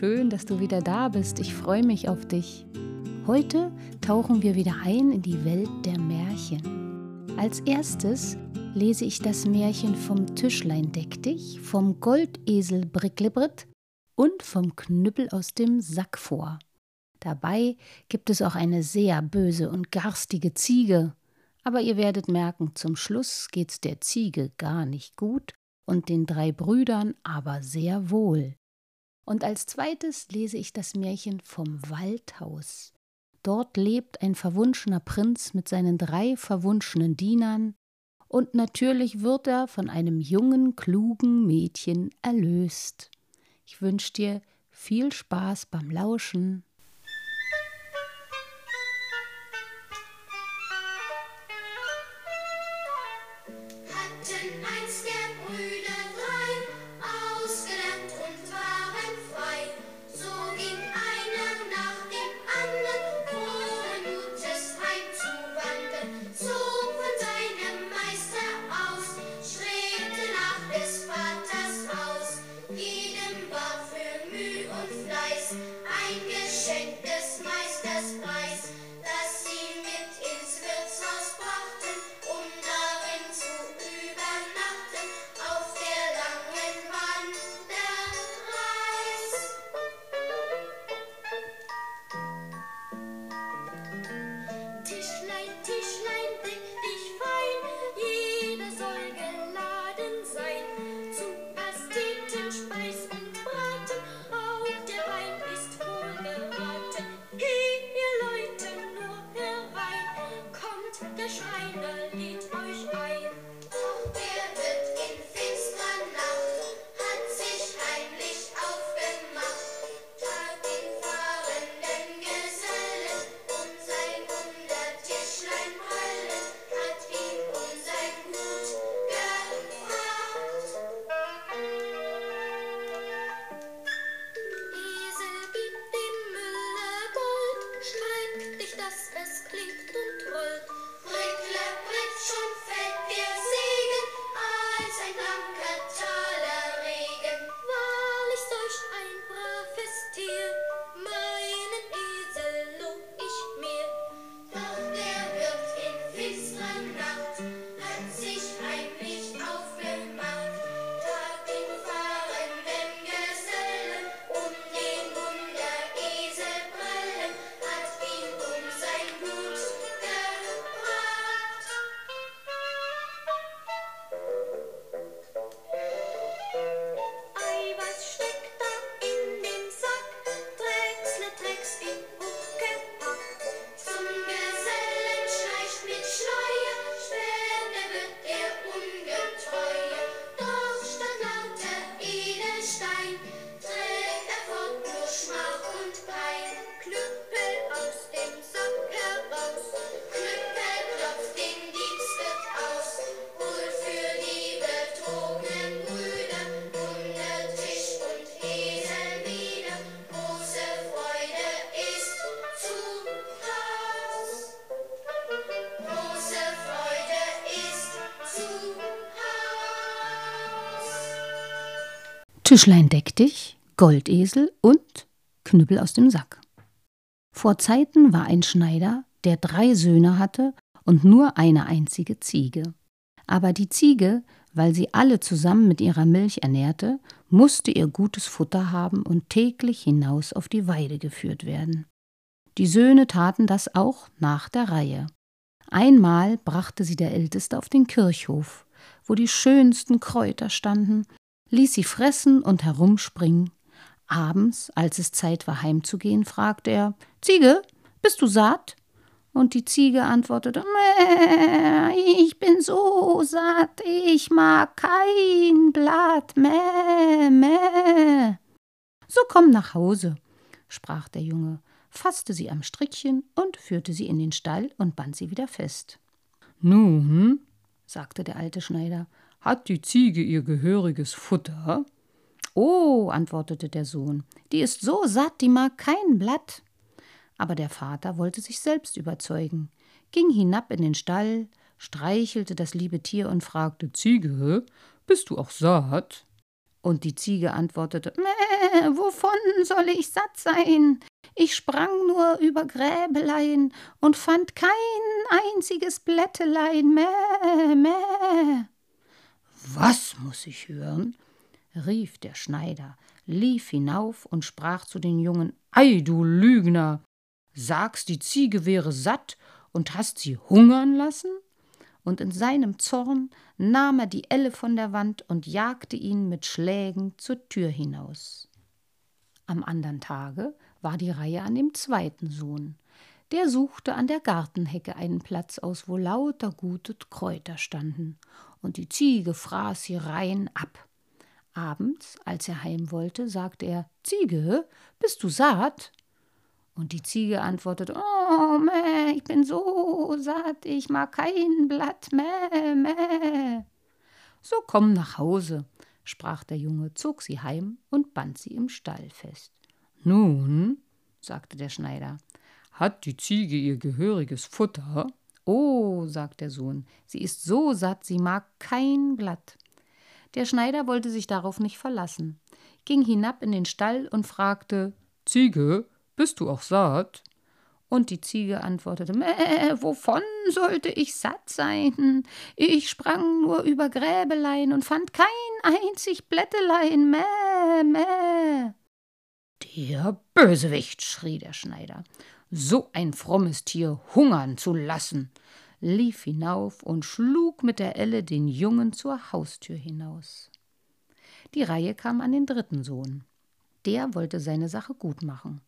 schön, dass du wieder da bist. Ich freue mich auf dich. Heute tauchen wir wieder ein in die Welt der Märchen. Als erstes lese ich das Märchen vom Tischlein deck dich, vom Goldesel Bricklebrit und vom Knüppel aus dem Sack vor. Dabei gibt es auch eine sehr böse und garstige Ziege. Aber ihr werdet merken, zum Schluss geht's der Ziege gar nicht gut und den drei Brüdern aber sehr wohl. Und als zweites lese ich das Märchen vom Waldhaus. Dort lebt ein verwunschener Prinz mit seinen drei verwunschenen Dienern, und natürlich wird er von einem jungen, klugen Mädchen erlöst. Ich wünsche dir viel Spaß beim Lauschen. Tischlein deck dich, Goldesel und Knüppel aus dem Sack. Vor Zeiten war ein Schneider, der drei Söhne hatte und nur eine einzige Ziege. Aber die Ziege, weil sie alle zusammen mit ihrer Milch ernährte, musste ihr gutes Futter haben und täglich hinaus auf die Weide geführt werden. Die Söhne taten das auch nach der Reihe. Einmal brachte sie der Älteste auf den Kirchhof, wo die schönsten Kräuter standen ließ sie fressen und herumspringen. Abends, als es Zeit war heimzugehen, fragte er Ziege, bist du satt? Und die Ziege antwortete Mäh, ich bin so satt, ich mag kein Blatt, mäh, mäh. So komm nach Hause, sprach der Junge, fasste sie am Strickchen und führte sie in den Stall und band sie wieder fest. Nun, sagte der alte Schneider, hat die Ziege ihr gehöriges Futter? Oh, antwortete der Sohn, die ist so satt, die mag kein Blatt. Aber der Vater wollte sich selbst überzeugen, ging hinab in den Stall, streichelte das liebe Tier und fragte Ziege, bist du auch satt? Und die Ziege antwortete, Mäh, wovon soll ich satt sein? Ich sprang nur über Gräbelein und fand kein einziges Blättelein, mäh, mäh. Was muss ich hören? rief der Schneider, lief hinauf und sprach zu den Jungen, Ei, du Lügner, sagst, die Ziege wäre satt und hast sie hungern lassen? und in seinem Zorn nahm er die Elle von der Wand und jagte ihn mit Schlägen zur Tür hinaus. Am andern Tage war die Reihe an dem zweiten Sohn. Der suchte an der Gartenhecke einen Platz aus, wo lauter gute Kräuter standen, und die Ziege fraß sie rein ab. Abends, als er heim wollte, sagte er Ziege, bist du satt? Und die Ziege antwortete, Oh, meh, ich bin so satt, ich mag kein Blatt, meh, meh. So komm nach Hause, sprach der Junge, zog sie heim und band sie im Stall fest. Nun, sagte der Schneider, hat die Ziege ihr gehöriges Futter? Oh, sagte der Sohn, sie ist so satt, sie mag kein Blatt. Der Schneider wollte sich darauf nicht verlassen, ging hinab in den Stall und fragte Ziege, bist du auch satt? Und die Ziege antwortete, Mäh, wovon sollte ich satt sein? Ich sprang nur über Gräbelein und fand kein einzig Blättelein, mäh, mäh. Der Bösewicht, schrie der Schneider, so ein frommes Tier hungern zu lassen, lief hinauf und schlug mit der Elle den Jungen zur Haustür hinaus. Die Reihe kam an den dritten Sohn. Der wollte seine Sache gut machen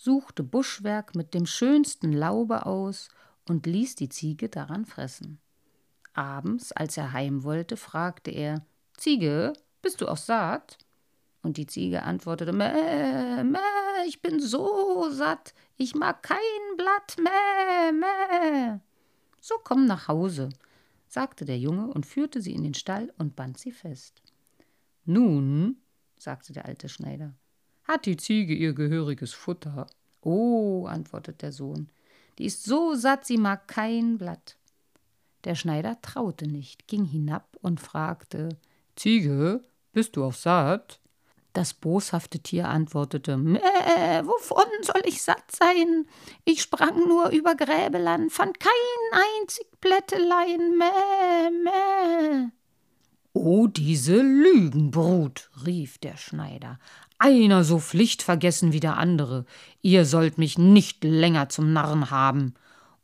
suchte Buschwerk mit dem schönsten Laube aus und ließ die Ziege daran fressen. Abends, als er heim wollte, fragte er Ziege, bist du auch satt? Und die Ziege antwortete Mäh, mäh, ich bin so satt, ich mag kein Blatt, mäh, mäh. So komm nach Hause, sagte der Junge und führte sie in den Stall und band sie fest. Nun, sagte der alte Schneider, hat die Ziege ihr gehöriges Futter? Oh, antwortete der Sohn, die ist so satt, sie mag kein Blatt. Der Schneider traute nicht, ging hinab und fragte Ziege, bist du auch satt? Das boshafte Tier antwortete Mäh, wovon soll ich satt sein? Ich sprang nur über Gräbeland, fand kein einzig Blättelein, mäh, mäh. Oh, diese Lügenbrut, rief der Schneider, einer so pflichtvergessen wie der andere. Ihr sollt mich nicht länger zum Narren haben.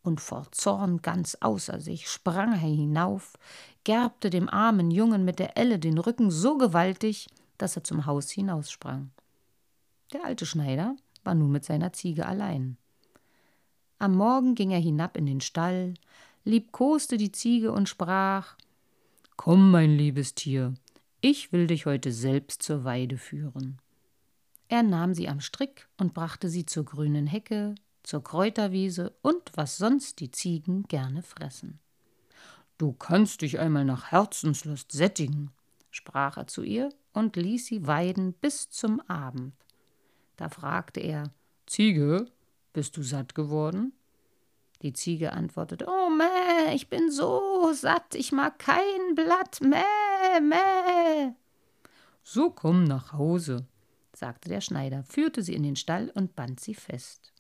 Und vor Zorn ganz außer sich sprang er hinauf, gerbte dem armen Jungen mit der Elle den Rücken so gewaltig, dass er zum Haus hinaussprang. Der alte Schneider war nun mit seiner Ziege allein. Am Morgen ging er hinab in den Stall, liebkoste die Ziege und sprach Komm, mein liebes Tier, ich will dich heute selbst zur Weide führen. Er nahm sie am Strick und brachte sie zur grünen Hecke, zur Kräuterwiese und was sonst die Ziegen gerne fressen. Du kannst dich einmal nach Herzenslust sättigen, sprach er zu ihr und ließ sie weiden bis zum Abend. Da fragte er Ziege, bist du satt geworden? Die Ziege antwortete Oh mäh, ich bin so satt, ich mag kein Blatt, mäh, mäh. So komm nach Hause, sagte der Schneider, führte sie in den Stall und band sie fest.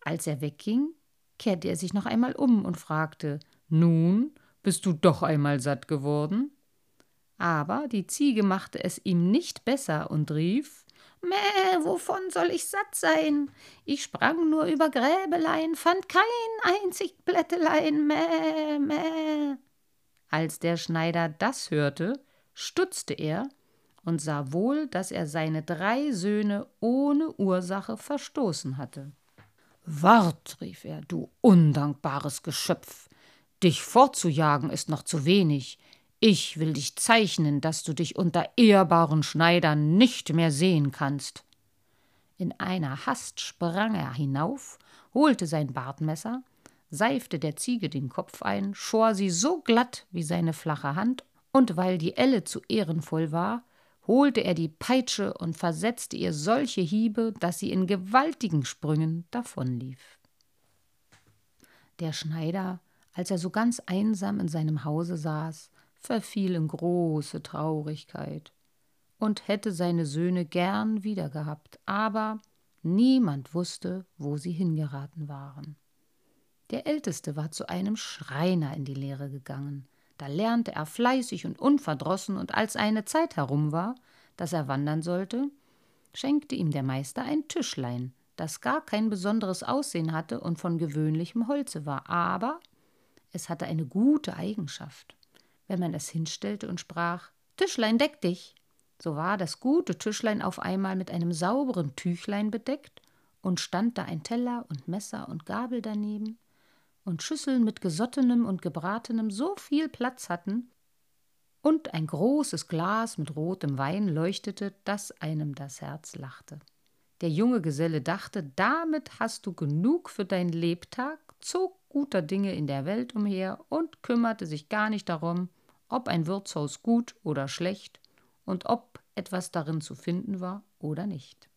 Als er wegging, kehrte er sich noch einmal um und fragte Nun, bist du doch einmal satt geworden? Aber die Ziege machte es ihm nicht besser und rief Mäh, wovon soll ich satt sein? Ich sprang nur über Gräbelein, fand kein einzig Blättelein, mäh, mäh. Als der Schneider das hörte, stutzte er und sah wohl, dass er seine drei Söhne ohne Ursache verstoßen hatte. Wart, rief er, du undankbares Geschöpf, dich fortzujagen ist noch zu wenig. Ich will dich zeichnen, dass du dich unter ehrbaren Schneidern nicht mehr sehen kannst. In einer Hast sprang er hinauf, holte sein Bartmesser, seifte der Ziege den Kopf ein, schor sie so glatt wie seine flache Hand, und weil die Elle zu ehrenvoll war, holte er die Peitsche und versetzte ihr solche Hiebe, dass sie in gewaltigen Sprüngen davonlief. Der Schneider, als er so ganz einsam in seinem Hause saß, verfiel in große Traurigkeit. und hätte seine Söhne gern wiedergehabt, aber niemand wusste, wo sie hingeraten waren. Der Älteste war zu einem Schreiner in die Lehre gegangen. Da lernte er fleißig und unverdrossen, und als eine Zeit herum war, dass er wandern sollte, schenkte ihm der Meister ein Tischlein, das gar kein besonderes Aussehen hatte und von gewöhnlichem Holze war, aber es hatte eine gute Eigenschaft. Wenn man es hinstellte und sprach Tischlein, deck dich, so war das gute Tischlein auf einmal mit einem sauberen Tüchlein bedeckt, und stand da ein Teller und Messer und Gabel daneben, und Schüsseln mit gesottenem und gebratenem so viel Platz hatten, und ein großes Glas mit rotem Wein leuchtete, dass einem das Herz lachte. Der junge Geselle dachte, damit hast du genug für dein Lebtag, zog guter Dinge in der Welt umher und kümmerte sich gar nicht darum, ob ein Wirtshaus gut oder schlecht und ob etwas darin zu finden war oder nicht.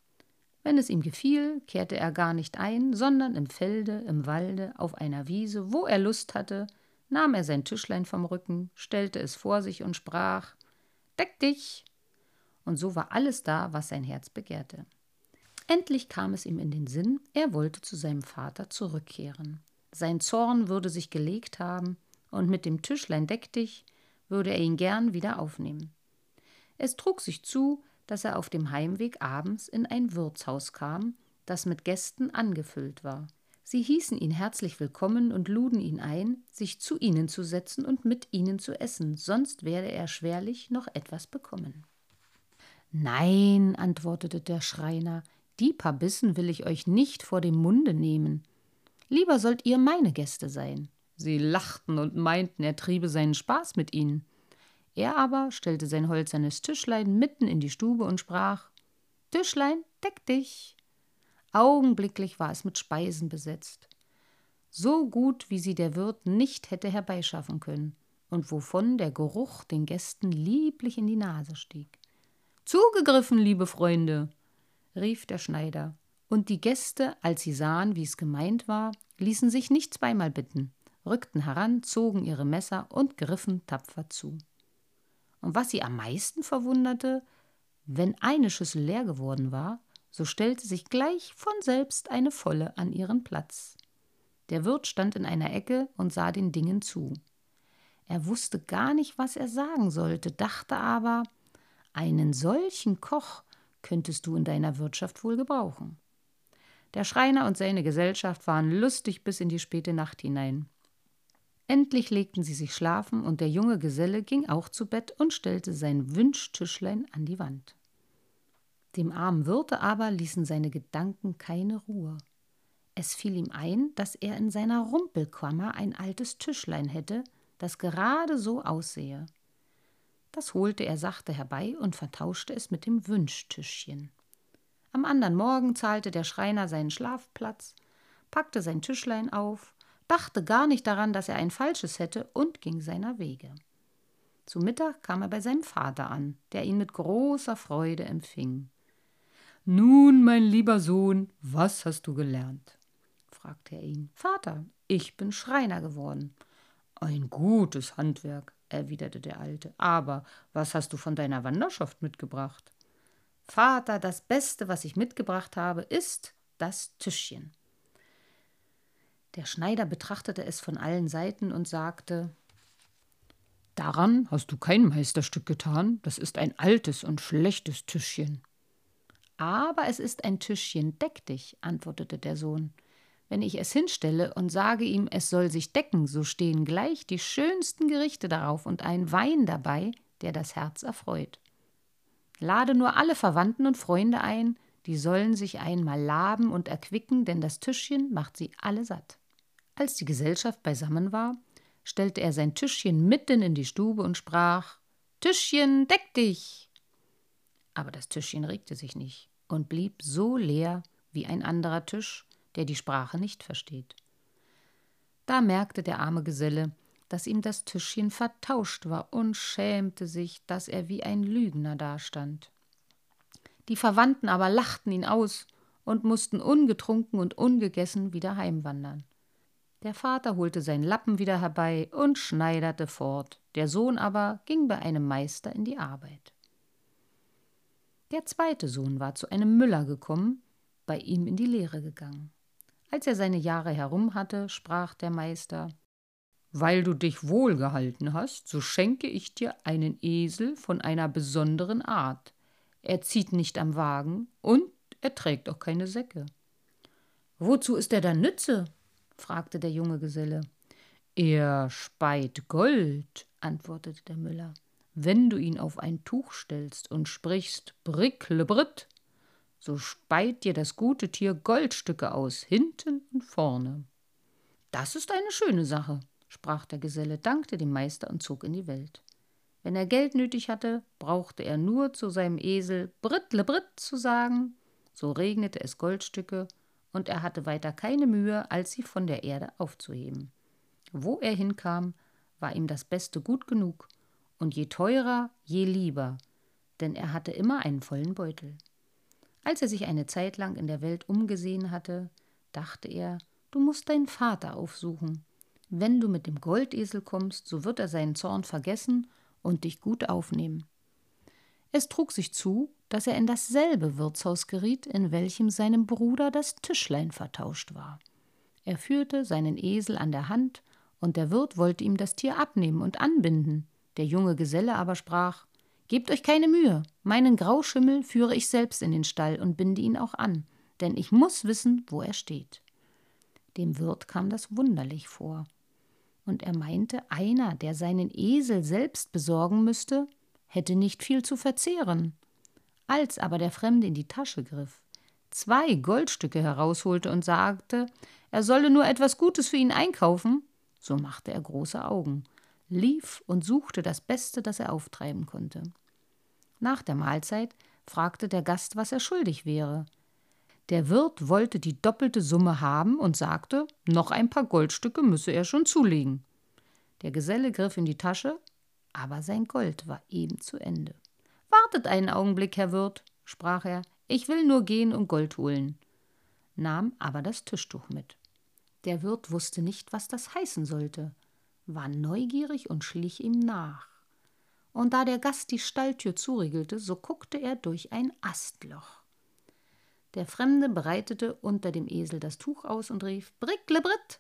Wenn es ihm gefiel, kehrte er gar nicht ein, sondern im Felde, im Walde, auf einer Wiese, wo er Lust hatte, nahm er sein Tischlein vom Rücken, stellte es vor sich und sprach Deck dich. Und so war alles da, was sein Herz begehrte. Endlich kam es ihm in den Sinn, er wollte zu seinem Vater zurückkehren. Sein Zorn würde sich gelegt haben, und mit dem Tischlein Deck dich würde er ihn gern wieder aufnehmen. Es trug sich zu, dass er auf dem Heimweg abends in ein Wirtshaus kam, das mit Gästen angefüllt war. Sie hießen ihn herzlich willkommen und luden ihn ein, sich zu ihnen zu setzen und mit ihnen zu essen, sonst werde er schwerlich noch etwas bekommen. Nein, antwortete der Schreiner, die paar Bissen will ich euch nicht vor dem Munde nehmen. Lieber sollt ihr meine Gäste sein. Sie lachten und meinten, er triebe seinen Spaß mit ihnen. Er aber stellte sein holzernes Tischlein mitten in die Stube und sprach Tischlein, deck dich. Augenblicklich war es mit Speisen besetzt. So gut, wie sie der Wirt nicht hätte herbeischaffen können und wovon der Geruch den Gästen lieblich in die Nase stieg. Zugegriffen, liebe Freunde, rief der Schneider, und die Gäste, als sie sahen, wie es gemeint war, ließen sich nicht zweimal bitten, rückten heran, zogen ihre Messer und griffen tapfer zu. Und was sie am meisten verwunderte, wenn eine Schüssel leer geworden war, so stellte sich gleich von selbst eine volle an ihren Platz. Der Wirt stand in einer Ecke und sah den Dingen zu. Er wusste gar nicht, was er sagen sollte, dachte aber, einen solchen Koch könntest du in deiner Wirtschaft wohl gebrauchen. Der Schreiner und seine Gesellschaft waren lustig bis in die späte Nacht hinein. Endlich legten sie sich schlafen, und der junge Geselle ging auch zu Bett und stellte sein Wünschtischlein an die Wand. Dem armen Wirte aber ließen seine Gedanken keine Ruhe. Es fiel ihm ein, dass er in seiner Rumpelkammer ein altes Tischlein hätte, das gerade so aussehe. Das holte er sachte herbei und vertauschte es mit dem Wünschtischchen. Am andern Morgen zahlte der Schreiner seinen Schlafplatz, packte sein Tischlein auf, dachte gar nicht daran, dass er ein falsches hätte und ging seiner Wege. Zu Mittag kam er bei seinem Vater an, der ihn mit großer Freude empfing. Nun, mein lieber Sohn, was hast du gelernt? fragte er ihn. Vater, ich bin Schreiner geworden. Ein gutes Handwerk, erwiderte der Alte. Aber was hast du von deiner Wanderschaft mitgebracht? Vater, das Beste, was ich mitgebracht habe, ist das Tischchen. Der Schneider betrachtete es von allen Seiten und sagte Daran hast du kein Meisterstück getan, das ist ein altes und schlechtes Tischchen. Aber es ist ein Tischchen, deck dich, antwortete der Sohn. Wenn ich es hinstelle und sage ihm, es soll sich decken, so stehen gleich die schönsten Gerichte darauf und ein Wein dabei, der das Herz erfreut. Lade nur alle Verwandten und Freunde ein, die sollen sich einmal laben und erquicken, denn das Tischchen macht sie alle satt. Als die Gesellschaft beisammen war, stellte er sein Tischchen mitten in die Stube und sprach Tischchen, deck dich aber das Tischchen regte sich nicht und blieb so leer wie ein anderer Tisch, der die Sprache nicht versteht. Da merkte der arme Geselle, dass ihm das Tischchen vertauscht war und schämte sich, dass er wie ein Lügner dastand. Die Verwandten aber lachten ihn aus und mussten ungetrunken und ungegessen wieder heimwandern. Der Vater holte seinen Lappen wieder herbei und schneiderte fort, der Sohn aber ging bei einem Meister in die Arbeit. Der zweite Sohn war zu einem Müller gekommen, bei ihm in die Lehre gegangen. Als er seine Jahre herum hatte, sprach der Meister Weil du dich wohlgehalten hast, so schenke ich dir einen Esel von einer besonderen Art. Er zieht nicht am Wagen und er trägt auch keine Säcke. Wozu ist er dann Nütze? Fragte der junge Geselle. Er speit Gold, antwortete der Müller. Wenn du ihn auf ein Tuch stellst und sprichst Bricklebritt, so speit dir das gute Tier Goldstücke aus, hinten und vorne. Das ist eine schöne Sache, sprach der Geselle, dankte dem Meister und zog in die Welt. Wenn er Geld nötig hatte, brauchte er nur zu seinem Esel Brittlebritt zu sagen, so regnete es Goldstücke, und er hatte weiter keine Mühe, als sie von der Erde aufzuheben. Wo er hinkam, war ihm das Beste gut genug, und je teurer, je lieber, denn er hatte immer einen vollen Beutel. Als er sich eine Zeit lang in der Welt umgesehen hatte, dachte er, du musst deinen Vater aufsuchen. Wenn du mit dem Goldesel kommst, so wird er seinen Zorn vergessen und dich gut aufnehmen. Es trug sich zu, dass er in dasselbe Wirtshaus geriet, in welchem seinem Bruder das Tischlein vertauscht war. Er führte seinen Esel an der Hand, und der Wirt wollte ihm das Tier abnehmen und anbinden. Der junge Geselle aber sprach Gebt euch keine Mühe, meinen Grauschimmel führe ich selbst in den Stall und binde ihn auch an, denn ich muss wissen, wo er steht. Dem Wirt kam das wunderlich vor, und er meinte, einer, der seinen Esel selbst besorgen müsste, hätte nicht viel zu verzehren. Als aber der Fremde in die Tasche griff, zwei Goldstücke herausholte und sagte, er solle nur etwas Gutes für ihn einkaufen, so machte er große Augen lief und suchte das Beste, das er auftreiben konnte. Nach der Mahlzeit fragte der Gast, was er schuldig wäre. Der Wirt wollte die doppelte Summe haben und sagte, noch ein paar Goldstücke müsse er schon zulegen. Der Geselle griff in die Tasche, aber sein Gold war eben zu Ende. Wartet einen Augenblick, Herr Wirt, sprach er, ich will nur gehen und Gold holen, nahm aber das Tischtuch mit. Der Wirt wusste nicht, was das heißen sollte war neugierig und schlich ihm nach. Und da der Gast die Stalltür zuriegelte, so guckte er durch ein Astloch. Der Fremde breitete unter dem Esel das Tuch aus und rief Bricklebritt,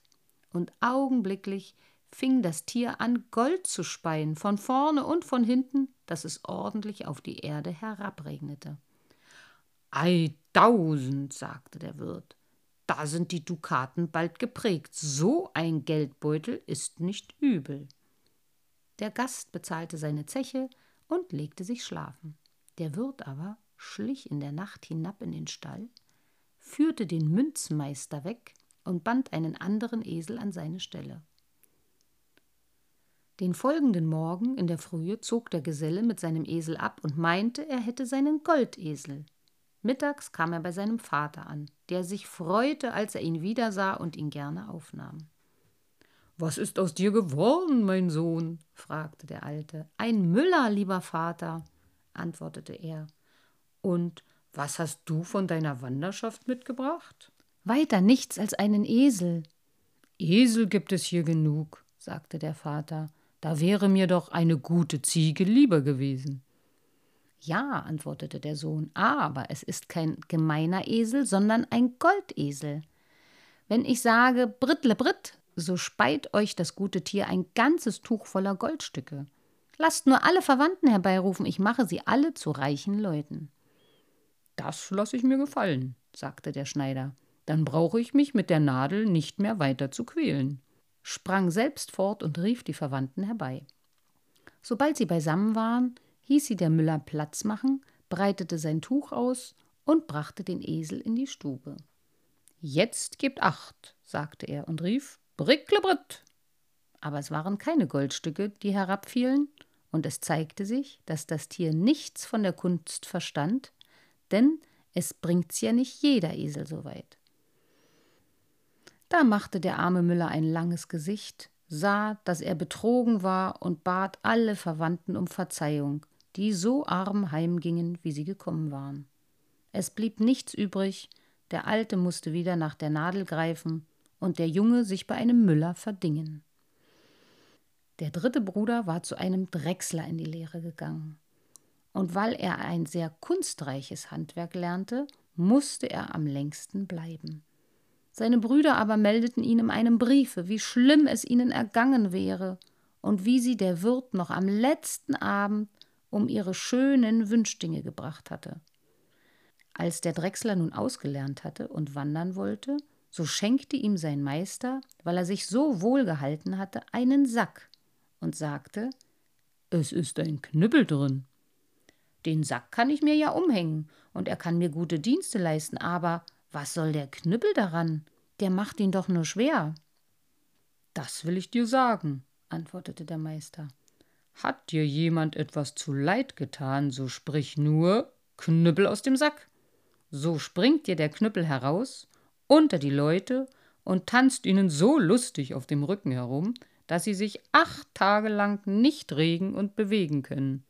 und augenblicklich fing das Tier an, Gold zu speien, von vorne und von hinten, dass es ordentlich auf die Erde herabregnete. Ei tausend, sagte der Wirt, da sind die Dukaten bald geprägt. So ein Geldbeutel ist nicht übel. Der Gast bezahlte seine Zeche und legte sich schlafen. Der Wirt aber schlich in der Nacht hinab in den Stall, führte den Münzmeister weg und band einen anderen Esel an seine Stelle. Den folgenden Morgen in der Frühe zog der Geselle mit seinem Esel ab und meinte, er hätte seinen Goldesel. Mittags kam er bei seinem Vater an, der sich freute, als er ihn wiedersah und ihn gerne aufnahm. Was ist aus dir geworden, mein Sohn? fragte der Alte. Ein Müller, lieber Vater, antwortete er. Und was hast du von deiner Wanderschaft mitgebracht? Weiter nichts als einen Esel. Esel gibt es hier genug, sagte der Vater. Da wäre mir doch eine gute Ziege lieber gewesen. Ja, antwortete der Sohn, aber es ist kein gemeiner Esel, sondern ein Goldesel. Wenn ich sage Brittle Britt, so speit euch das gute Tier ein ganzes Tuch voller Goldstücke. Lasst nur alle Verwandten herbeirufen, ich mache sie alle zu reichen Leuten. Das lass ich mir gefallen, sagte der Schneider. Dann brauche ich mich mit der Nadel nicht mehr weiter zu quälen, sprang selbst fort und rief die Verwandten herbei. Sobald sie beisammen waren, hieß sie der Müller Platz machen, breitete sein Tuch aus und brachte den Esel in die Stube. Jetzt gebt acht, sagte er und rief Bricklebritt. Aber es waren keine Goldstücke, die herabfielen, und es zeigte sich, dass das Tier nichts von der Kunst verstand, denn es bringt's ja nicht jeder Esel so weit. Da machte der arme Müller ein langes Gesicht, sah, dass er betrogen war und bat alle Verwandten um Verzeihung, die so arm heimgingen, wie sie gekommen waren. Es blieb nichts übrig, der Alte musste wieder nach der Nadel greifen und der Junge sich bei einem Müller verdingen. Der dritte Bruder war zu einem Drechsler in die Lehre gegangen. und weil er ein sehr kunstreiches Handwerk lernte, musste er am längsten bleiben. Seine Brüder aber meldeten ihm in einem Briefe, wie schlimm es ihnen ergangen wäre und wie sie der Wirt noch am letzten Abend um ihre schönen Wünschdinge gebracht hatte. Als der Drechsler nun ausgelernt hatte und wandern wollte, so schenkte ihm sein Meister, weil er sich so wohl gehalten hatte, einen Sack und sagte: Es ist ein Knüppel drin. Den Sack kann ich mir ja umhängen und er kann mir gute Dienste leisten, aber was soll der Knüppel daran? Der macht ihn doch nur schwer. Das will ich dir sagen, antwortete der Meister. Hat dir jemand etwas zu Leid getan, so sprich nur Knüppel aus dem Sack. So springt dir der Knüppel heraus unter die Leute und tanzt ihnen so lustig auf dem Rücken herum, dass sie sich acht Tage lang nicht regen und bewegen können.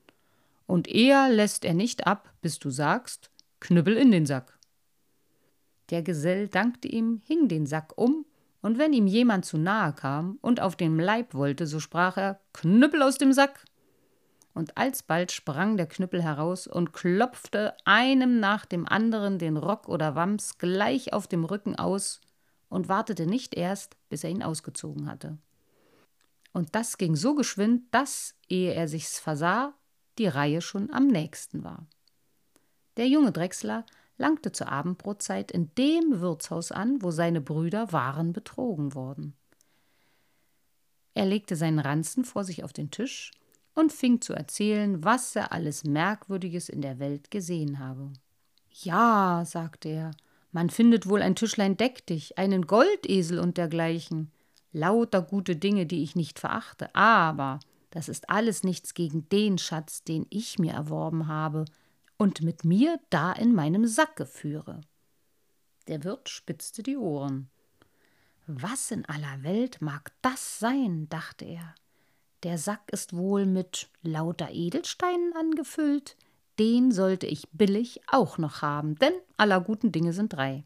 Und eher lässt er nicht ab, bis du sagst, Knüppel in den Sack. Der Gesell dankte ihm, hing den Sack um, und wenn ihm jemand zu nahe kam und auf den Leib wollte, so sprach er Knüppel aus dem Sack. Und alsbald sprang der Knüppel heraus und klopfte einem nach dem anderen den Rock oder Wams gleich auf dem Rücken aus und wartete nicht erst, bis er ihn ausgezogen hatte. Und das ging so geschwind, dass, ehe er sich's versah, die Reihe schon am nächsten war. Der junge Drechsler langte zur Abendbrotzeit in dem Wirtshaus an, wo seine Brüder waren betrogen worden. Er legte seinen Ranzen vor sich auf den Tisch und fing zu erzählen, was er alles Merkwürdiges in der Welt gesehen habe. Ja, sagte er, man findet wohl ein Tischlein deck dich, einen Goldesel und dergleichen, lauter gute Dinge, die ich nicht verachte, aber das ist alles nichts gegen den Schatz, den ich mir erworben habe, und mit mir da in meinem Sacke führe. Der Wirt spitzte die Ohren. Was in aller Welt mag das sein? dachte er. Der Sack ist wohl mit lauter Edelsteinen angefüllt. Den sollte ich billig auch noch haben, denn aller guten Dinge sind drei.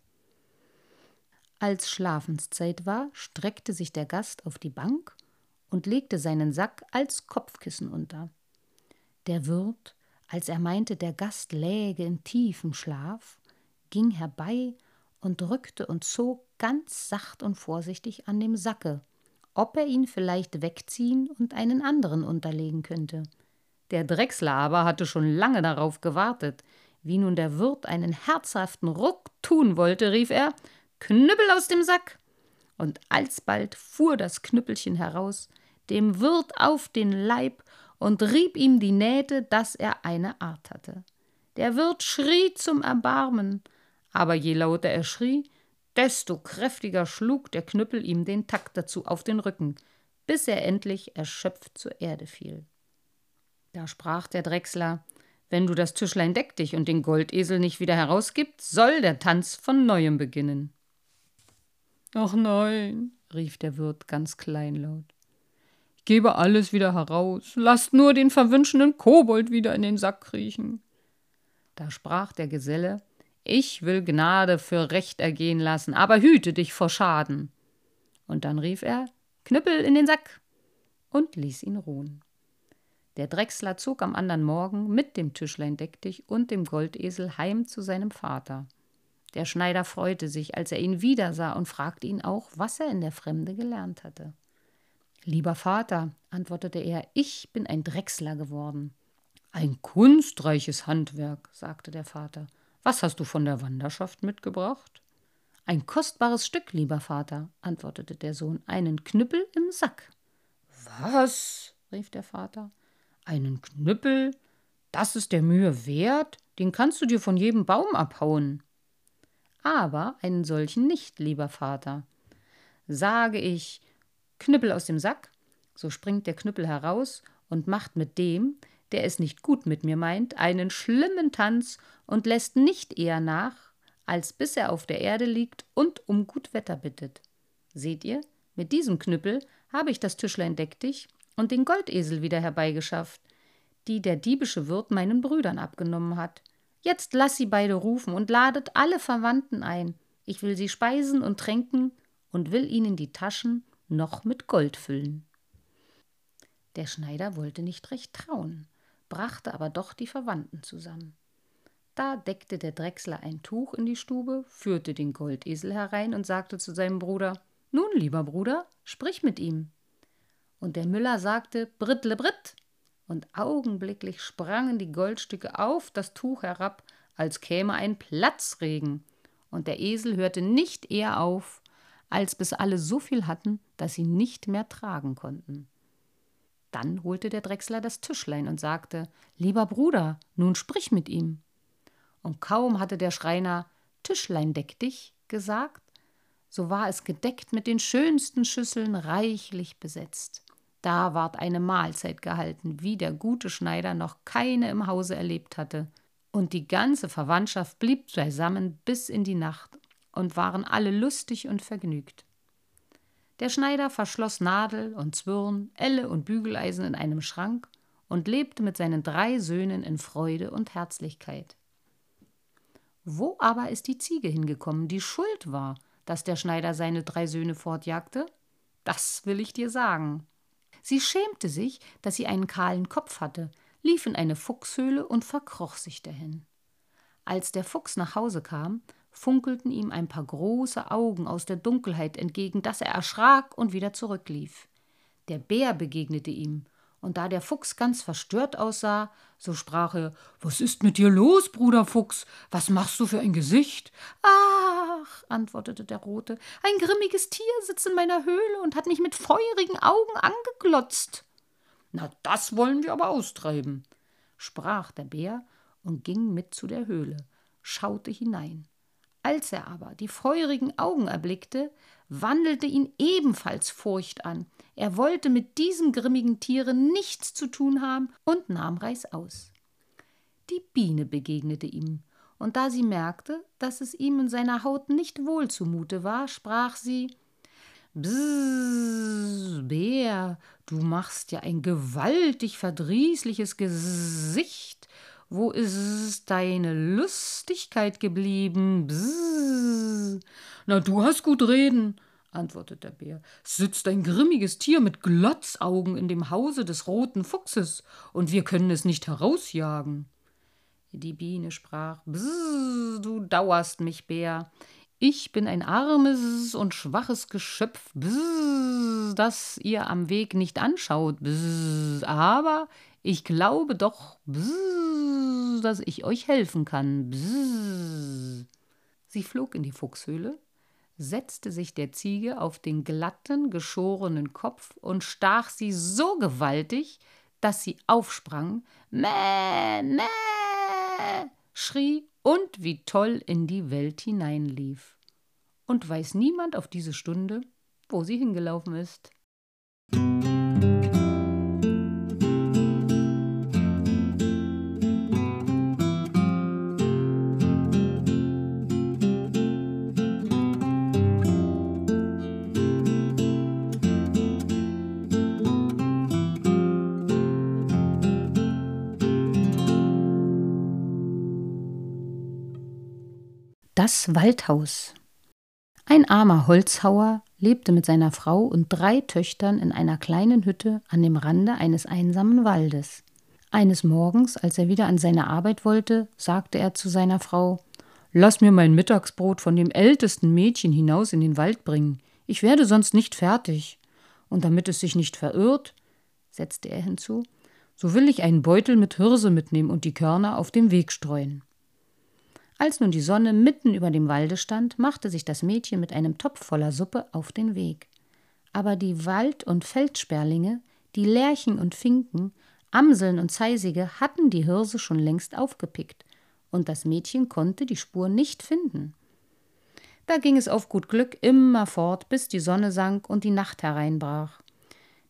Als Schlafenszeit war, streckte sich der Gast auf die Bank und legte seinen Sack als Kopfkissen unter. Der Wirt als er meinte, der Gast läge in tiefem Schlaf, ging herbei und drückte und zog ganz sacht und vorsichtig an dem Sacke, ob er ihn vielleicht wegziehen und einen anderen unterlegen könnte. Der Drechsler aber hatte schon lange darauf gewartet. Wie nun der Wirt einen herzhaften Ruck tun wollte, rief er Knüppel aus dem Sack. Und alsbald fuhr das Knüppelchen heraus, dem Wirt auf den Leib und rieb ihm die Nähte, dass er eine Art hatte. Der Wirt schrie zum Erbarmen, aber je lauter er schrie, desto kräftiger schlug der Knüppel ihm den Takt dazu auf den Rücken, bis er endlich erschöpft zur Erde fiel. Da sprach der Drechsler, wenn du das Tischlein deck dich und den Goldesel nicht wieder herausgibst, soll der Tanz von neuem beginnen. Ach nein, rief der Wirt ganz kleinlaut gebe alles wieder heraus, lasst nur den verwünschenden Kobold wieder in den Sack kriechen. Da sprach der Geselle, ich will Gnade für Recht ergehen lassen, aber hüte dich vor Schaden. Und dann rief er, Knüppel in den Sack, und ließ ihn ruhen. Der Drechsler zog am andern Morgen mit dem Tischlein deck dich und dem Goldesel heim zu seinem Vater. Der Schneider freute sich, als er ihn wiedersah und fragte ihn auch, was er in der Fremde gelernt hatte. Lieber Vater, antwortete er, ich bin ein Drechsler geworden. Ein kunstreiches Handwerk, sagte der Vater. Was hast du von der Wanderschaft mitgebracht? Ein kostbares Stück, lieber Vater, antwortete der Sohn, einen Knüppel im Sack. Was? rief der Vater. Einen Knüppel? Das ist der Mühe wert? Den kannst du dir von jedem Baum abhauen. Aber einen solchen nicht, lieber Vater. Sage ich, Knüppel aus dem Sack, so springt der Knüppel heraus und macht mit dem, der es nicht gut mit mir meint, einen schlimmen Tanz und lässt nicht eher nach, als bis er auf der Erde liegt und um gut Wetter bittet. Seht ihr, mit diesem Knüppel habe ich das Tischlein deck dich und den Goldesel wieder herbeigeschafft, die der diebische Wirt meinen Brüdern abgenommen hat. Jetzt lass sie beide rufen und ladet alle Verwandten ein. Ich will sie speisen und tränken und will ihnen die Taschen noch mit Gold füllen. Der Schneider wollte nicht recht trauen. brachte aber doch die Verwandten zusammen. Da deckte der Drechsler ein Tuch in die Stube, führte den Goldesel herein und sagte zu seinem Bruder Nun, lieber Bruder, sprich mit ihm. Und der Müller sagte Brittle Britt, und augenblicklich sprangen die Goldstücke auf das Tuch herab, als käme ein Platzregen, und der Esel hörte nicht eher auf, als bis alle so viel hatten, dass sie nicht mehr tragen konnten. Dann holte der Drechsler das Tischlein und sagte Lieber Bruder, nun sprich mit ihm. Und kaum hatte der Schreiner Tischlein deck dich gesagt, so war es gedeckt mit den schönsten Schüsseln reichlich besetzt. Da ward eine Mahlzeit gehalten, wie der gute Schneider noch keine im Hause erlebt hatte. Und die ganze Verwandtschaft blieb beisammen bis in die Nacht und waren alle lustig und vergnügt. Der Schneider verschloss Nadel und Zwirn, Elle und Bügeleisen in einem Schrank und lebte mit seinen drei Söhnen in Freude und Herzlichkeit. Wo aber ist die Ziege hingekommen, die schuld war, dass der Schneider seine drei Söhne fortjagte? Das will ich dir sagen. Sie schämte sich, dass sie einen kahlen Kopf hatte, lief in eine Fuchshöhle und verkroch sich dahin. Als der Fuchs nach Hause kam, funkelten ihm ein paar große Augen aus der Dunkelheit entgegen, dass er erschrak und wieder zurücklief. Der Bär begegnete ihm, und da der Fuchs ganz verstört aussah, so sprach er Was ist mit dir los, Bruder Fuchs? Was machst du für ein Gesicht? Ach, antwortete der Rote, ein grimmiges Tier sitzt in meiner Höhle und hat mich mit feurigen Augen angeglotzt. Na, das wollen wir aber austreiben, sprach der Bär und ging mit zu der Höhle, schaute hinein. Als er aber die feurigen Augen erblickte, wandelte ihn ebenfalls Furcht an. Er wollte mit diesem grimmigen Tiere nichts zu tun haben und nahm reißaus. Die Biene begegnete ihm, und da sie merkte, dass es ihm in seiner Haut nicht wohl zumute war, sprach sie Bzzz, Bär, du machst ja ein gewaltig verdrießliches Gesicht. Wo ist deine Lustigkeit geblieben? Bzzz. Na, du hast gut reden, antwortete der Bär. Sitzt ein grimmiges Tier mit Glotzaugen in dem Hause des roten Fuchses, und wir können es nicht herausjagen. Die Biene sprach: Bzzz, du dauerst mich, Bär. Ich bin ein armes und schwaches Geschöpf, bzzz, das ihr am Weg nicht anschaut, bzzz, aber ich glaube doch, bzzz, dass ich euch helfen kann. Bzzz. Sie flog in die Fuchshöhle, setzte sich der Ziege auf den glatten, geschorenen Kopf und stach sie so gewaltig, dass sie aufsprang, Mäh, Mäh, schrie und wie toll in die Welt hineinlief. Und weiß niemand auf diese Stunde, wo sie hingelaufen ist. Das Waldhaus. Ein armer Holzhauer lebte mit seiner Frau und drei Töchtern in einer kleinen Hütte an dem Rande eines einsamen Waldes. Eines Morgens, als er wieder an seine Arbeit wollte, sagte er zu seiner Frau Lass mir mein Mittagsbrot von dem ältesten Mädchen hinaus in den Wald bringen. Ich werde sonst nicht fertig. Und damit es sich nicht verirrt, setzte er hinzu, so will ich einen Beutel mit Hirse mitnehmen und die Körner auf dem Weg streuen. Als nun die Sonne mitten über dem Walde stand, machte sich das Mädchen mit einem Topf voller Suppe auf den Weg. Aber die Wald- und Feldsperlinge, die Lerchen und Finken, Amseln und Zeisige hatten die Hirse schon längst aufgepickt, und das Mädchen konnte die Spur nicht finden. Da ging es auf gut Glück immer fort, bis die Sonne sank und die Nacht hereinbrach.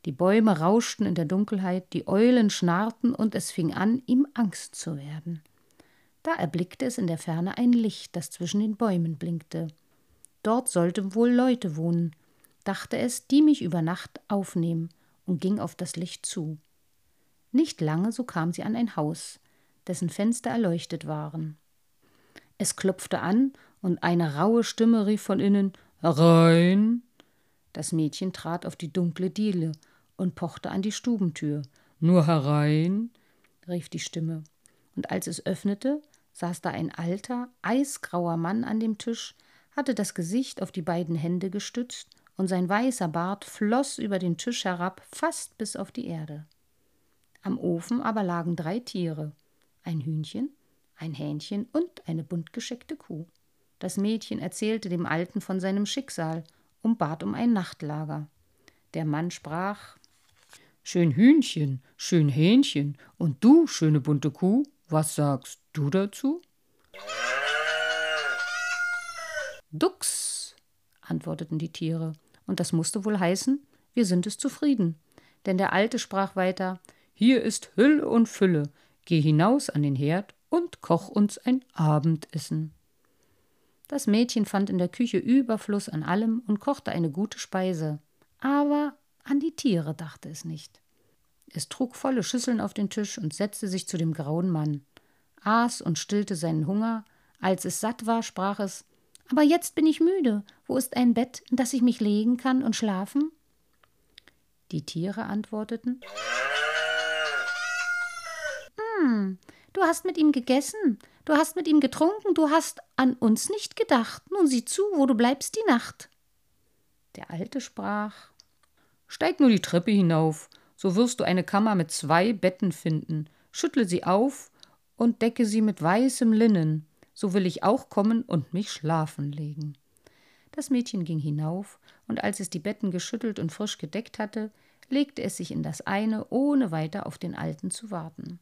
Die Bäume rauschten in der Dunkelheit, die Eulen schnarrten, und es fing an, ihm Angst zu werden. Da erblickte es in der Ferne ein Licht, das zwischen den Bäumen blinkte. Dort sollten wohl Leute wohnen, dachte es, die mich über Nacht aufnehmen, und ging auf das Licht zu. Nicht lange, so kam sie an ein Haus, dessen Fenster erleuchtet waren. Es klopfte an, und eine raue Stimme rief von innen Herein. Das Mädchen trat auf die dunkle Diele und pochte an die Stubentür. Nur herein, rief die Stimme, und als es öffnete, saß da ein alter, eisgrauer Mann an dem Tisch, hatte das Gesicht auf die beiden Hände gestützt, und sein weißer Bart floss über den Tisch herab, fast bis auf die Erde. Am Ofen aber lagen drei Tiere, ein Hühnchen, ein Hähnchen und eine buntgescheckte Kuh. Das Mädchen erzählte dem Alten von seinem Schicksal und bat um ein Nachtlager. Der Mann sprach Schön Hühnchen, schön Hähnchen, und du, schöne bunte Kuh, was sagst du dazu? Dux, antworteten die Tiere, und das musste wohl heißen, wir sind es zufrieden. Denn der Alte sprach weiter Hier ist Hülle und Fülle, geh hinaus an den Herd und koch uns ein Abendessen. Das Mädchen fand in der Küche Überfluss an allem und kochte eine gute Speise. Aber an die Tiere dachte es nicht. Es trug volle Schüsseln auf den Tisch und setzte sich zu dem grauen Mann, aß und stillte seinen Hunger. Als es satt war, sprach es Aber jetzt bin ich müde. Wo ist ein Bett, in das ich mich legen kann und schlafen? Die Tiere antworteten Hm, du hast mit ihm gegessen, du hast mit ihm getrunken, du hast an uns nicht gedacht. Nun sieh zu, wo du bleibst die Nacht. Der Alte sprach Steig nur die Treppe hinauf, so wirst du eine Kammer mit zwei Betten finden. Schüttle sie auf und decke sie mit weißem Linnen, so will ich auch kommen und mich schlafen legen. Das Mädchen ging hinauf, und als es die Betten geschüttelt und frisch gedeckt hatte, legte es sich in das eine, ohne weiter auf den Alten zu warten.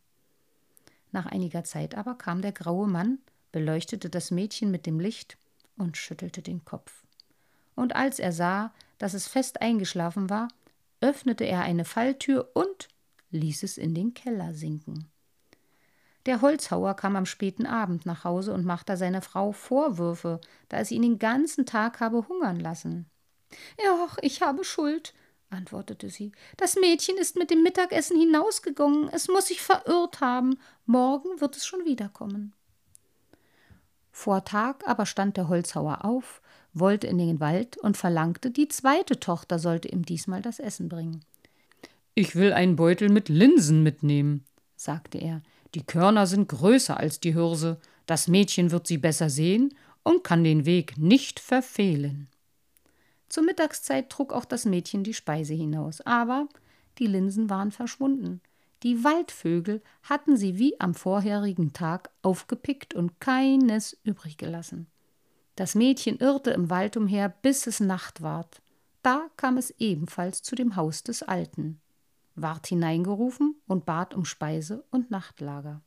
Nach einiger Zeit aber kam der graue Mann, beleuchtete das Mädchen mit dem Licht und schüttelte den Kopf. Und als er sah, dass es fest eingeschlafen war, öffnete er eine Falltür und ließ es in den Keller sinken. Der Holzhauer kam am späten Abend nach Hause und machte seiner Frau Vorwürfe, da es ihn den ganzen Tag habe hungern lassen. Ach, ich habe Schuld, antwortete sie. Das Mädchen ist mit dem Mittagessen hinausgegangen. Es muss sich verirrt haben. Morgen wird es schon wiederkommen. Vor Tag aber stand der Holzhauer auf, wollte in den Wald und verlangte, die zweite Tochter sollte ihm diesmal das Essen bringen. Ich will einen Beutel mit Linsen mitnehmen, sagte er. Die Körner sind größer als die Hirse, das Mädchen wird sie besser sehen und kann den Weg nicht verfehlen. Zur Mittagszeit trug auch das Mädchen die Speise hinaus, aber die Linsen waren verschwunden. Die Waldvögel hatten sie wie am vorherigen Tag aufgepickt und keines übrig gelassen. Das Mädchen irrte im Wald umher, bis es Nacht ward. Da kam es ebenfalls zu dem Haus des Alten, ward hineingerufen und bat um Speise und Nachtlager.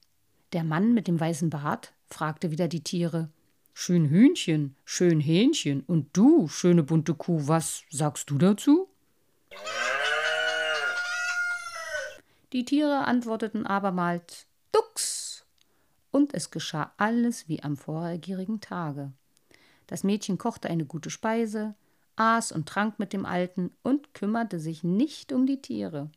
Der Mann mit dem weißen Bart fragte wieder die Tiere Schön Hühnchen, schön Hähnchen, und du, schöne bunte Kuh, was sagst du dazu? Die Tiere antworteten abermals Dux, und es geschah alles wie am vorhergehenden Tage. Das Mädchen kochte eine gute Speise, aß und trank mit dem Alten und kümmerte sich nicht um die Tiere.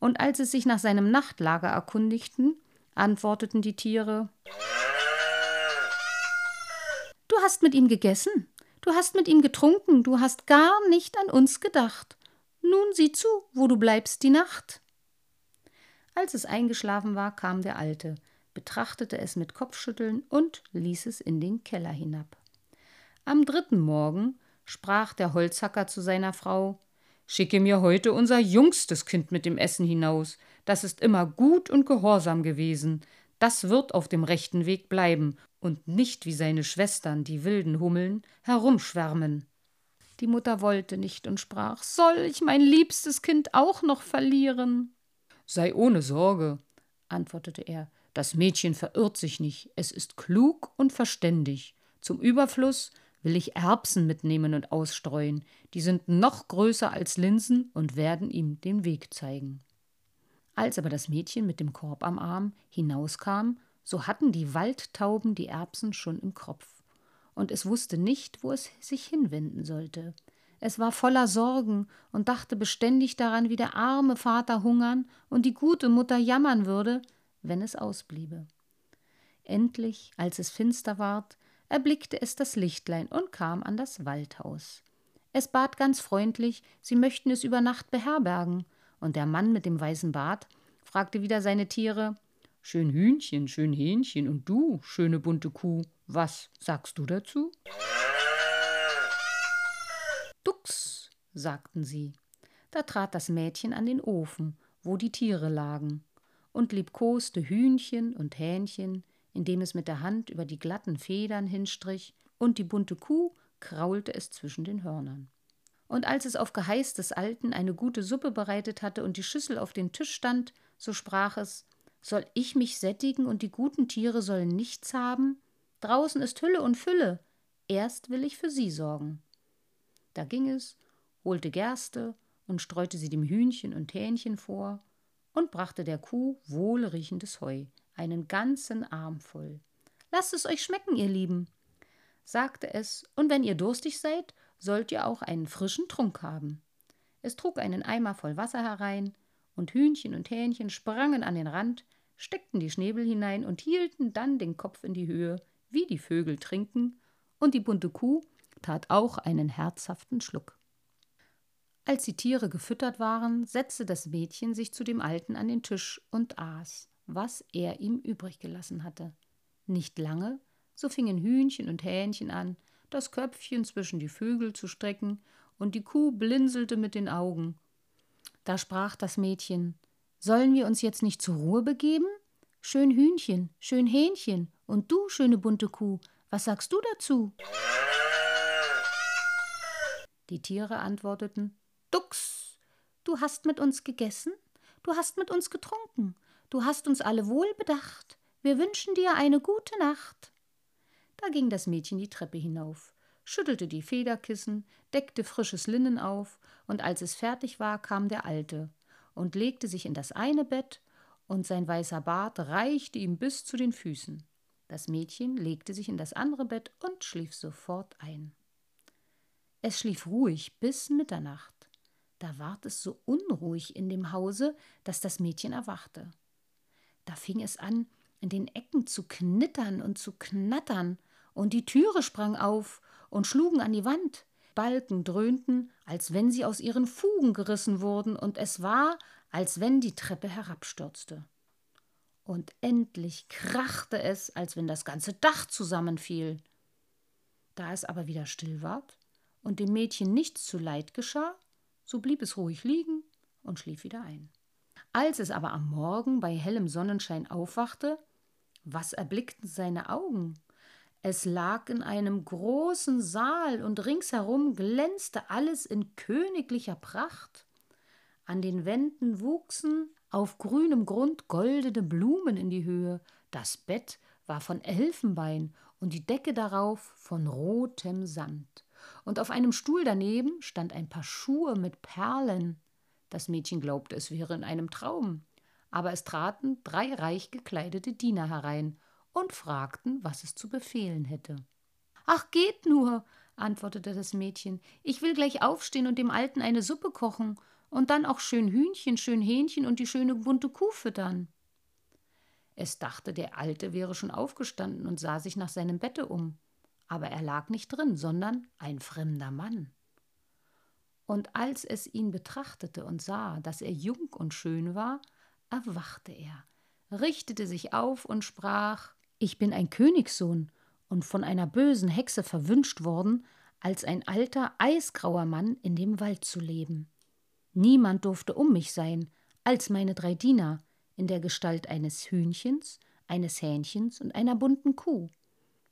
Und als es sich nach seinem Nachtlager erkundigten, antworteten die Tiere Du hast mit ihm gegessen, du hast mit ihm getrunken, du hast gar nicht an uns gedacht. Nun sieh zu, wo du bleibst die Nacht. Als es eingeschlafen war, kam der Alte, betrachtete es mit Kopfschütteln und ließ es in den Keller hinab. Am dritten Morgen sprach der Holzhacker zu seiner Frau Schicke mir heute unser jüngstes Kind mit dem Essen hinaus, das ist immer gut und gehorsam gewesen, das wird auf dem rechten Weg bleiben und nicht wie seine Schwestern, die wilden Hummeln, herumschwärmen. Die Mutter wollte nicht und sprach Soll ich mein liebstes Kind auch noch verlieren? Sei ohne Sorge, antwortete er, das Mädchen verirrt sich nicht, es ist klug und verständig. Zum Überfluss will ich Erbsen mitnehmen und ausstreuen. Die sind noch größer als Linsen und werden ihm den Weg zeigen. Als aber das Mädchen mit dem Korb am Arm hinauskam, so hatten die Waldtauben die Erbsen schon im Kropf. Und es wusste nicht, wo es sich hinwenden sollte. Es war voller Sorgen und dachte beständig daran, wie der arme Vater hungern und die gute Mutter jammern würde, wenn es ausbliebe. Endlich, als es finster ward, erblickte es das Lichtlein und kam an das Waldhaus. Es bat ganz freundlich, sie möchten es über Nacht beherbergen, und der Mann mit dem weißen Bart fragte wieder seine Tiere. Schön Hühnchen, schön Hähnchen und du, schöne bunte Kuh, was sagst du dazu? Dux, sagten sie. Da trat das Mädchen an den Ofen, wo die Tiere lagen, und liebkoste Hühnchen und Hähnchen, indem es mit der Hand über die glatten Federn hinstrich, und die bunte Kuh kraulte es zwischen den Hörnern. Und als es auf Geheiß des Alten eine gute Suppe bereitet hatte und die Schüssel auf den Tisch stand, so sprach es Soll ich mich sättigen und die guten Tiere sollen nichts haben? Draußen ist Hülle und Fülle, erst will ich für sie sorgen. Da ging es, holte Gerste und streute sie dem Hühnchen und Hähnchen vor und brachte der Kuh wohlriechendes Heu, einen ganzen Arm voll. Lasst es euch schmecken, ihr Lieben, sagte es, und wenn ihr durstig seid, sollt ihr auch einen frischen Trunk haben. Es trug einen Eimer voll Wasser herein, und Hühnchen und Hähnchen sprangen an den Rand, steckten die Schnäbel hinein und hielten dann den Kopf in die Höhe, wie die Vögel trinken, und die bunte Kuh tat auch einen herzhaften Schluck. Als die Tiere gefüttert waren, setzte das Mädchen sich zu dem Alten an den Tisch und aß, was er ihm übrig gelassen hatte. Nicht lange, so fingen Hühnchen und Hähnchen an, das Köpfchen zwischen die Vögel zu strecken, und die Kuh blinzelte mit den Augen. Da sprach das Mädchen Sollen wir uns jetzt nicht zur Ruhe begeben? Schön Hühnchen, schön Hähnchen, und du, schöne bunte Kuh, was sagst du dazu? Die Tiere antworteten Dux, du hast mit uns gegessen, du hast mit uns getrunken, du hast uns alle wohl bedacht, wir wünschen dir eine gute Nacht. Da ging das Mädchen die Treppe hinauf, schüttelte die Federkissen, deckte frisches Linnen auf, und als es fertig war, kam der Alte und legte sich in das eine Bett, und sein weißer Bart reichte ihm bis zu den Füßen. Das Mädchen legte sich in das andere Bett und schlief sofort ein. Es schlief ruhig bis Mitternacht. Da ward es so unruhig in dem Hause, dass das Mädchen erwachte. Da fing es an, in den Ecken zu knittern und zu knattern, und die Türe sprang auf und schlugen an die Wand. Balken dröhnten, als wenn sie aus ihren Fugen gerissen wurden, und es war, als wenn die Treppe herabstürzte. Und endlich krachte es, als wenn das ganze Dach zusammenfiel. Da es aber wieder still ward und dem Mädchen nichts zu Leid geschah, so blieb es ruhig liegen und schlief wieder ein. Als es aber am Morgen bei hellem Sonnenschein aufwachte, was erblickten seine Augen? Es lag in einem großen Saal und ringsherum glänzte alles in königlicher Pracht. An den Wänden wuchsen auf grünem Grund goldene Blumen in die Höhe, das Bett war von Elfenbein und die Decke darauf von rotem Samt. Und auf einem Stuhl daneben stand ein Paar Schuhe mit Perlen. Das Mädchen glaubte, es wäre in einem Traum. Aber es traten drei reich gekleidete Diener herein und fragten, was es zu befehlen hätte. Ach, geht nur, antwortete das Mädchen. Ich will gleich aufstehen und dem Alten eine Suppe kochen und dann auch schön Hühnchen, schön Hähnchen und die schöne bunte Kuh füttern. Es dachte, der Alte wäre schon aufgestanden und sah sich nach seinem Bette um. Aber er lag nicht drin, sondern ein fremder Mann. Und als es ihn betrachtete und sah, dass er jung und schön war, erwachte er, richtete sich auf und sprach ich bin ein Königssohn und von einer bösen Hexe verwünscht worden, als ein alter, eisgrauer Mann in dem Wald zu leben. Niemand durfte um mich sein, als meine drei Diener, in der Gestalt eines Hühnchens, eines Hähnchens und einer bunten Kuh.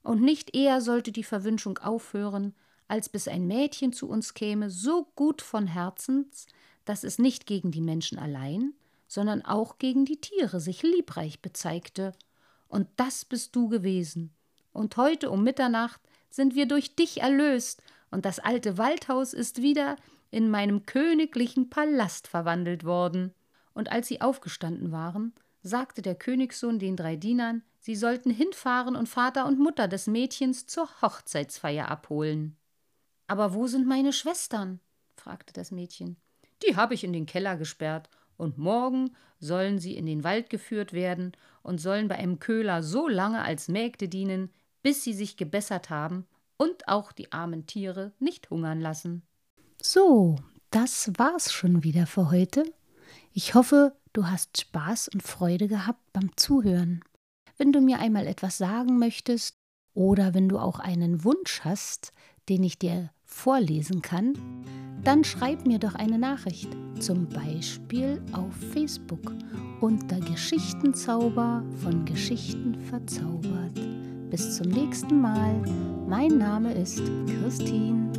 Und nicht eher sollte die Verwünschung aufhören, als bis ein Mädchen zu uns käme, so gut von Herzens, dass es nicht gegen die Menschen allein, sondern auch gegen die Tiere sich liebreich bezeigte und das bist du gewesen. Und heute um Mitternacht sind wir durch dich erlöst, und das alte Waldhaus ist wieder in meinem königlichen Palast verwandelt worden. Und als sie aufgestanden waren, sagte der Königssohn den drei Dienern, sie sollten hinfahren und Vater und Mutter des Mädchens zur Hochzeitsfeier abholen. Aber wo sind meine Schwestern? fragte das Mädchen. Die habe ich in den Keller gesperrt und morgen sollen sie in den Wald geführt werden und sollen bei einem Köhler so lange als Mägde dienen, bis sie sich gebessert haben und auch die armen Tiere nicht hungern lassen. So, das war's schon wieder für heute. Ich hoffe, du hast Spaß und Freude gehabt beim Zuhören. Wenn du mir einmal etwas sagen möchtest oder wenn du auch einen Wunsch hast, den ich dir vorlesen kann, dann schreib mir doch eine Nachricht, zum Beispiel auf Facebook unter Geschichtenzauber von Geschichten verzaubert. Bis zum nächsten Mal. Mein Name ist Christine.